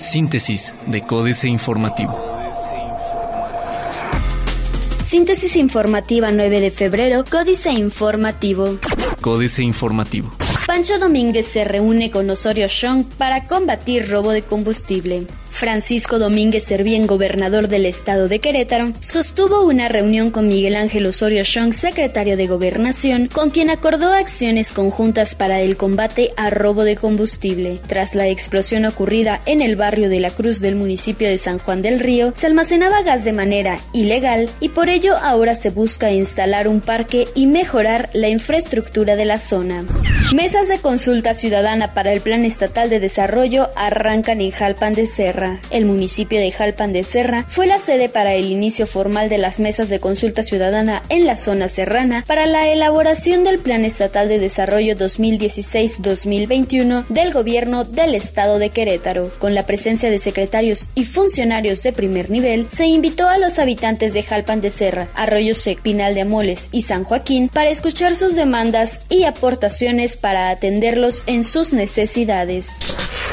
Síntesis de Códice Informativo. Síntesis informativa 9 de febrero, Códice Informativo. Códice Informativo. Pancho Domínguez se reúne con Osorio Chong para combatir robo de combustible. Francisco Domínguez Servién, gobernador del estado de Querétaro, sostuvo una reunión con Miguel Ángel Osorio Chong, secretario de Gobernación, con quien acordó acciones conjuntas para el combate a robo de combustible. Tras la explosión ocurrida en el barrio de la Cruz del municipio de San Juan del Río, se almacenaba gas de manera ilegal y por ello ahora se busca instalar un parque y mejorar la infraestructura de la zona. Mesas de consulta ciudadana para el Plan Estatal de Desarrollo arrancan en Jalpan de. El municipio de Jalpan de Serra fue la sede para el inicio formal de las mesas de consulta ciudadana en la zona serrana para la elaboración del Plan Estatal de Desarrollo 2016-2021 del gobierno del estado de Querétaro. Con la presencia de secretarios y funcionarios de primer nivel, se invitó a los habitantes de Jalpan de Serra, Arroyo Sec, Pinal de Amoles y San Joaquín para escuchar sus demandas y aportaciones para atenderlos en sus necesidades.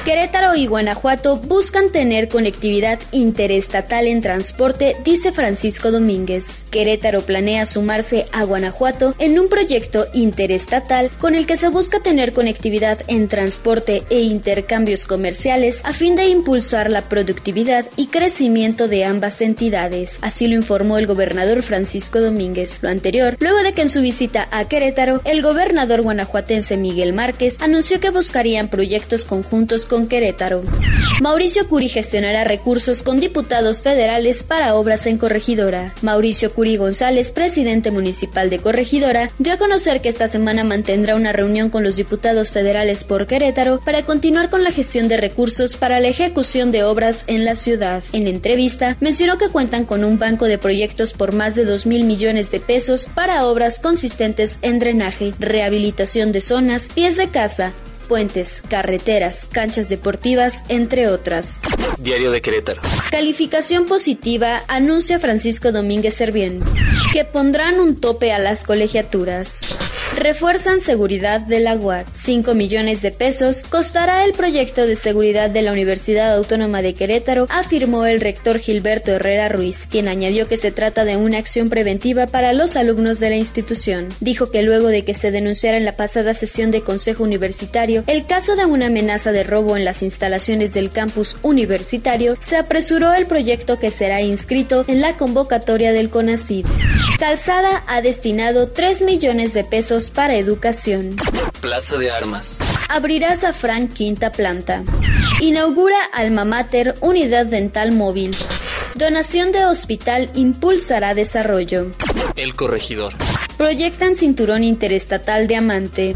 Querétaro y Guanajuato buscan tener conectividad interestatal en transporte, dice Francisco Domínguez. Querétaro planea sumarse a Guanajuato en un proyecto interestatal con el que se busca tener conectividad en transporte e intercambios comerciales a fin de impulsar la productividad y crecimiento de ambas entidades. Así lo informó el gobernador Francisco Domínguez. Lo anterior, luego de que en su visita a Querétaro, el gobernador guanajuatense Miguel Márquez anunció que buscarían proyectos conjuntos con Querétaro. Mauricio Curi gestionará recursos con diputados federales para obras en Corregidora. Mauricio Curi González, presidente municipal de Corregidora, dio a conocer que esta semana mantendrá una reunión con los diputados federales por Querétaro para continuar con la gestión de recursos para la ejecución de obras en la ciudad. En entrevista, mencionó que cuentan con un banco de proyectos por más de 2 mil millones de pesos para obras consistentes en drenaje, rehabilitación de zonas, pies de casa, puentes, carreteras, canchas deportivas, entre otras. Diario de Querétaro. Calificación positiva anuncia Francisco Domínguez Servién, que pondrán un tope a las colegiaturas. Refuerzan seguridad de la UAT. 5 millones de pesos costará el proyecto de seguridad de la Universidad Autónoma de Querétaro, afirmó el rector Gilberto Herrera Ruiz, quien añadió que se trata de una acción preventiva para los alumnos de la institución. Dijo que luego de que se denunciara en la pasada sesión de Consejo Universitario el caso de una amenaza de robo en las instalaciones del campus universitario, se apresuró el proyecto que será inscrito en la convocatoria del CONACID. Calzada ha destinado 3 millones de pesos para educación. Plaza de Armas. Abrirá Zafrán quinta planta. Inaugura Alma Mater Unidad Dental Móvil. Donación de hospital impulsará desarrollo. El corregidor. Proyectan cinturón interestatal diamante.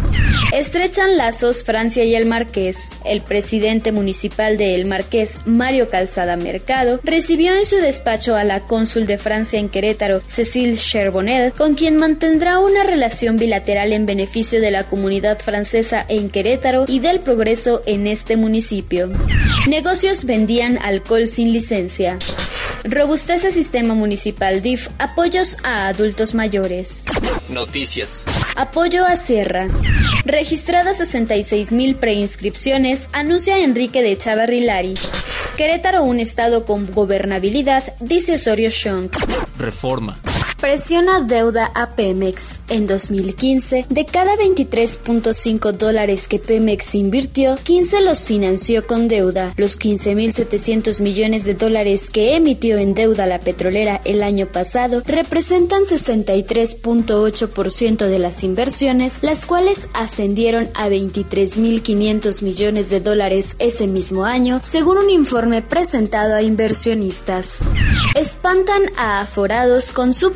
Estrechan lazos Francia y el Marqués. El presidente municipal de El Marqués, Mario Calzada Mercado, recibió en su despacho a la cónsul de Francia en Querétaro, Cécile Cherbonel, con quien mantendrá una relación bilateral en beneficio de la comunidad francesa en Querétaro y del progreso en este municipio. Negocios vendían alcohol sin licencia. Robustece sistema municipal DIF, apoyos a adultos mayores. Noticias. Apoyo a Sierra. Registradas 66 mil preinscripciones, anuncia Enrique de Chavarrilari. Querétaro un estado con gobernabilidad, dice Osorio Shonk. Reforma. Presiona deuda a Pemex. En 2015, de cada 23.5 dólares que Pemex invirtió, 15 los financió con deuda. Los 15.700 millones de dólares que emitió en deuda la petrolera el año pasado representan 63.8% de las inversiones, las cuales ascendieron a 23.500 millones de dólares ese mismo año, según un informe presentado a inversionistas. Espantan a aforados con su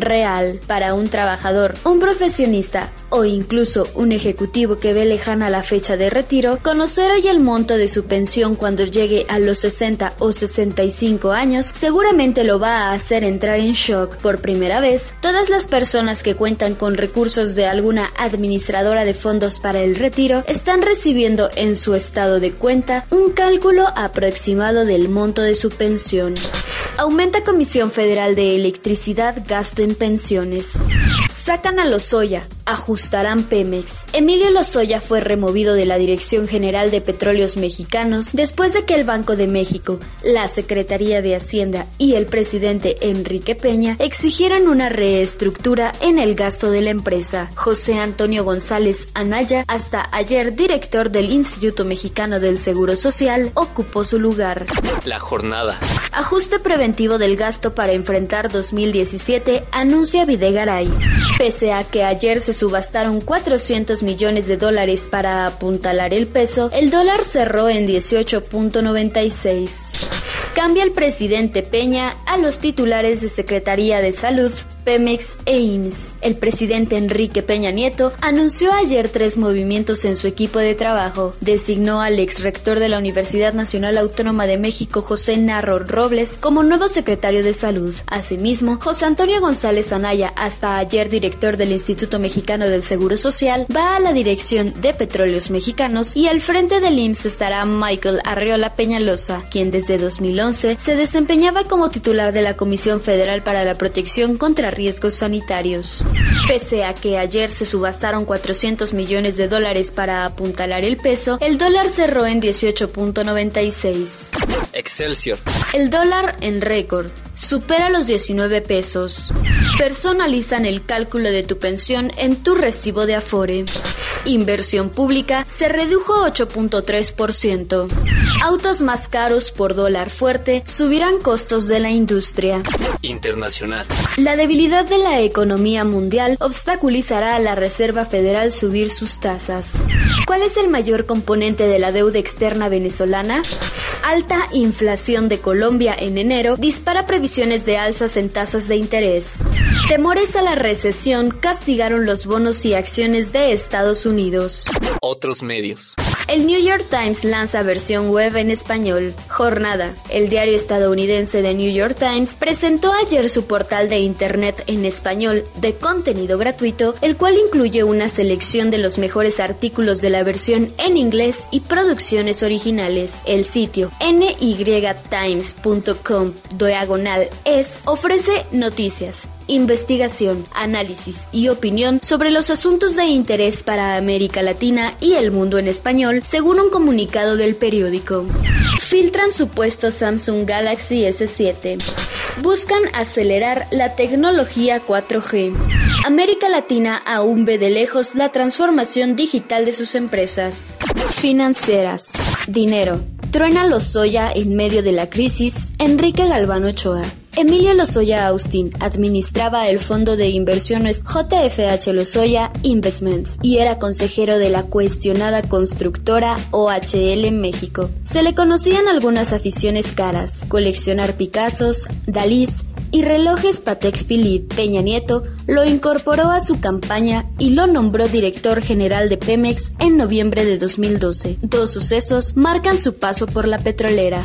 real para un trabajador, un profesionista o incluso un ejecutivo que ve lejana la fecha de retiro, conocer hoy el monto de su pensión cuando llegue a los 60 o 65 años seguramente lo va a hacer entrar en shock por primera vez. Todas las personas que cuentan con recursos de alguna administradora de fondos para el retiro están recibiendo en su estado de cuenta un cálculo aproximado del monto de su pensión. Aumenta Comisión Federal de Electricidad gasto en pensiones. Sacan a Lozoya, ajustarán Pemex. Emilio Lozoya fue removido de la Dirección General de Petróleos Mexicanos después de que el Banco de México, la Secretaría de Hacienda y el presidente Enrique Peña exigieran una reestructura en el gasto de la empresa. José Antonio González Anaya, hasta ayer director del Instituto Mexicano del Seguro Social, ocupó su lugar. La jornada. Ajuste preventivo del gasto para enfrentar 2017, anuncia Videgaray. Pese a que ayer se subastaron 400 millones de dólares para apuntalar el peso, el dólar cerró en 18.96. Cambia el presidente Peña a los titulares de Secretaría de Salud, Pemex e IMSS. El presidente Enrique Peña Nieto anunció ayer tres movimientos en su equipo de trabajo. Designó al ex rector de la Universidad Nacional Autónoma de México, José Narro Robles, como nuevo secretario de Salud. Asimismo, José Antonio González Anaya, hasta ayer director del Instituto Mexicano del Seguro Social, va a la dirección de Petróleos Mexicanos y al frente del IMSS estará Michael Arreola Peñalosa, quien desde 2011 se desempeñaba como titular de la Comisión Federal para la Protección contra Riesgos Sanitarios. Pese a que ayer se subastaron 400 millones de dólares para apuntalar el peso, el dólar cerró en 18.96. Excelsior. El dólar en récord supera los 19 pesos. Personalizan el cálculo de tu pensión en tu recibo de Afore. Inversión pública se redujo 8.3%. Autos más caros por dólar fuerte subirán costos de la industria. Internacional. La debilidad de la economía mundial obstaculizará a la Reserva Federal subir sus tasas. ¿Cuál es el mayor componente de la deuda externa venezolana? Alta inflación de Colombia en enero dispara previsiones de alzas en tasas de interés. Temores a la recesión castigaron los bonos y acciones de Estados Unidos. Otros medios. El New York Times lanza versión web en español. Jornada. El diario estadounidense The New York Times presentó ayer su portal de Internet en español de contenido gratuito, el cual incluye una selección de los mejores artículos de la versión en inglés y producciones originales. El sitio nytimes.com diagonal es ofrece noticias, investigación, análisis y opinión sobre los asuntos de interés para América Latina y el mundo en español, según un comunicado del periódico. Filtran supuesto Samsung Galaxy S7. Buscan acelerar la tecnología 4G. América Latina aún ve de lejos la transformación digital de sus empresas. Financieras. Dinero. Truena Lozoya en medio de la crisis. Enrique Galván Ochoa. Emilio Lozoya Austin administraba el fondo de inversiones JFH Lozoya Investments y era consejero de la cuestionada constructora OHL México. Se le conocían algunas aficiones caras, coleccionar Picassos, Dalís y relojes Patek Philippe. Peña Nieto lo incorporó a su campaña y lo nombró director general de Pemex en noviembre de 2012. Dos sucesos marcan su paso por la petrolera.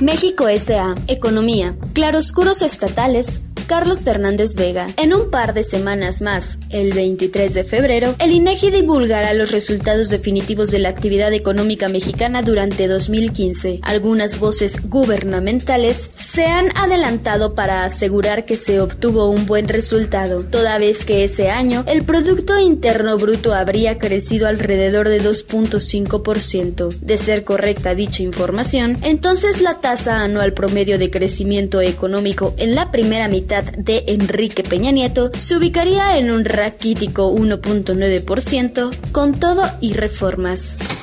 México S.A. Economía. Claroscuros estatales. Carlos Fernández Vega. En un par de semanas más, el 23 de febrero, el INEGI divulgará los resultados definitivos de la actividad económica mexicana durante 2015. Algunas voces gubernamentales se han adelantado para asegurar que se obtuvo un buen resultado, toda vez que ese año el Producto Interno Bruto habría crecido alrededor de 2.5%. De ser correcta dicha información, entonces la tasa anual promedio de crecimiento económico en la primera mitad de Enrique Peña Nieto se ubicaría en un raquítico 1.9% con todo y reformas.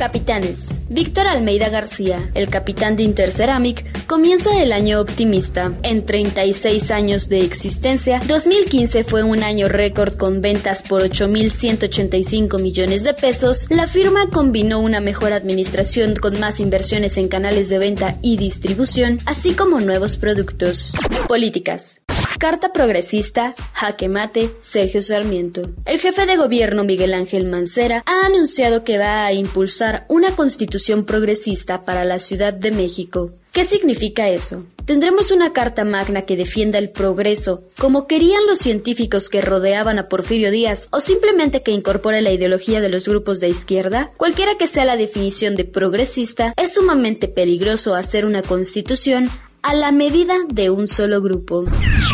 Capitanes. Víctor Almeida García, el capitán de Interceramic, comienza el año optimista. En 36 años de existencia, 2015 fue un año récord con ventas por 8.185 millones de pesos. La firma combinó una mejor administración con más inversiones en canales de venta y distribución, así como nuevos productos. Políticas. Carta progresista, jaque mate, Sergio Sarmiento. El jefe de gobierno Miguel Ángel Mancera ha anunciado que va a impulsar una constitución progresista para la Ciudad de México. ¿Qué significa eso? ¿Tendremos una carta magna que defienda el progreso, como querían los científicos que rodeaban a Porfirio Díaz, o simplemente que incorpore la ideología de los grupos de izquierda? Cualquiera que sea la definición de progresista, es sumamente peligroso hacer una constitución a la medida de un solo grupo.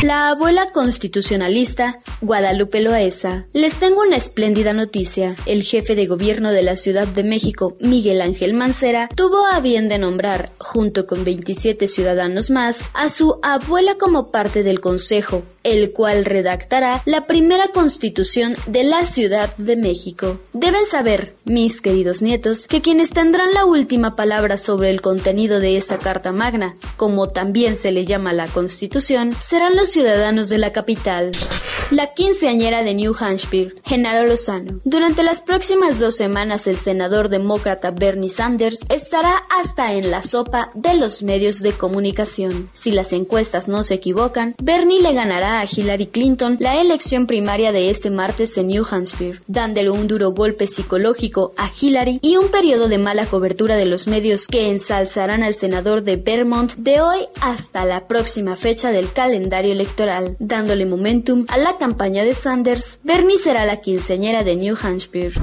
La abuela constitucionalista, Guadalupe Loaesa, les tengo una espléndida noticia. El jefe de gobierno de la Ciudad de México, Miguel Ángel Mancera, tuvo a bien de nombrar, junto con 27 ciudadanos más, a su abuela como parte del Consejo, el cual redactará la primera constitución de la Ciudad de México. Deben saber, mis queridos nietos, que quienes tendrán la última palabra sobre el contenido de esta Carta Magna, como también se le llama la Constitución, serán los ciudadanos de la capital. La quinceañera de New Hampshire, Genaro Lozano. Durante las próximas dos semanas el senador demócrata Bernie Sanders estará hasta en la sopa de los medios de comunicación. Si las encuestas no se equivocan, Bernie le ganará a Hillary Clinton la elección primaria de este martes en New Hampshire, dándole un duro golpe psicológico a Hillary y un periodo de mala cobertura de los medios que ensalzarán al senador de Vermont de hoy hasta la próxima fecha del calendario electoral, dándole momentum a la campaña de Sanders, Bernie será la quinceañera de New Hampshire.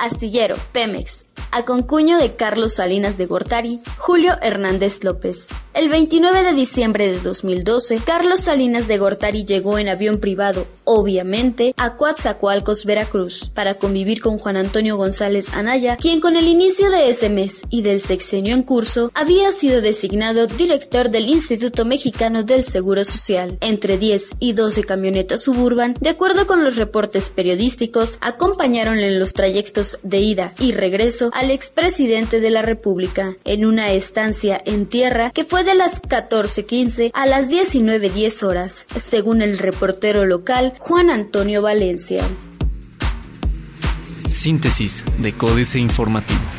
Astillero, Pemex, a concuño de Carlos Salinas de Gortari, Julio Hernández López. El 29 de diciembre de 2012, Carlos Salinas de Gortari llegó en avión privado, obviamente, a Coatzacoalcos, Veracruz, para convivir con Juan Antonio González Anaya, quien con el inicio de ese mes y del sexenio en curso, había sido designado director del Instituto Mexicano del Seguro Social. Entre 10 y 12 camionetas suburban, de acuerdo con los reportes periodísticos, acompañaron en los trayectos de ida y regreso al expresidente de la República en una estancia en tierra que fue de las 14.15 a las 19.10 horas, según el reportero local Juan Antonio Valencia. Síntesis de Códice Informativo.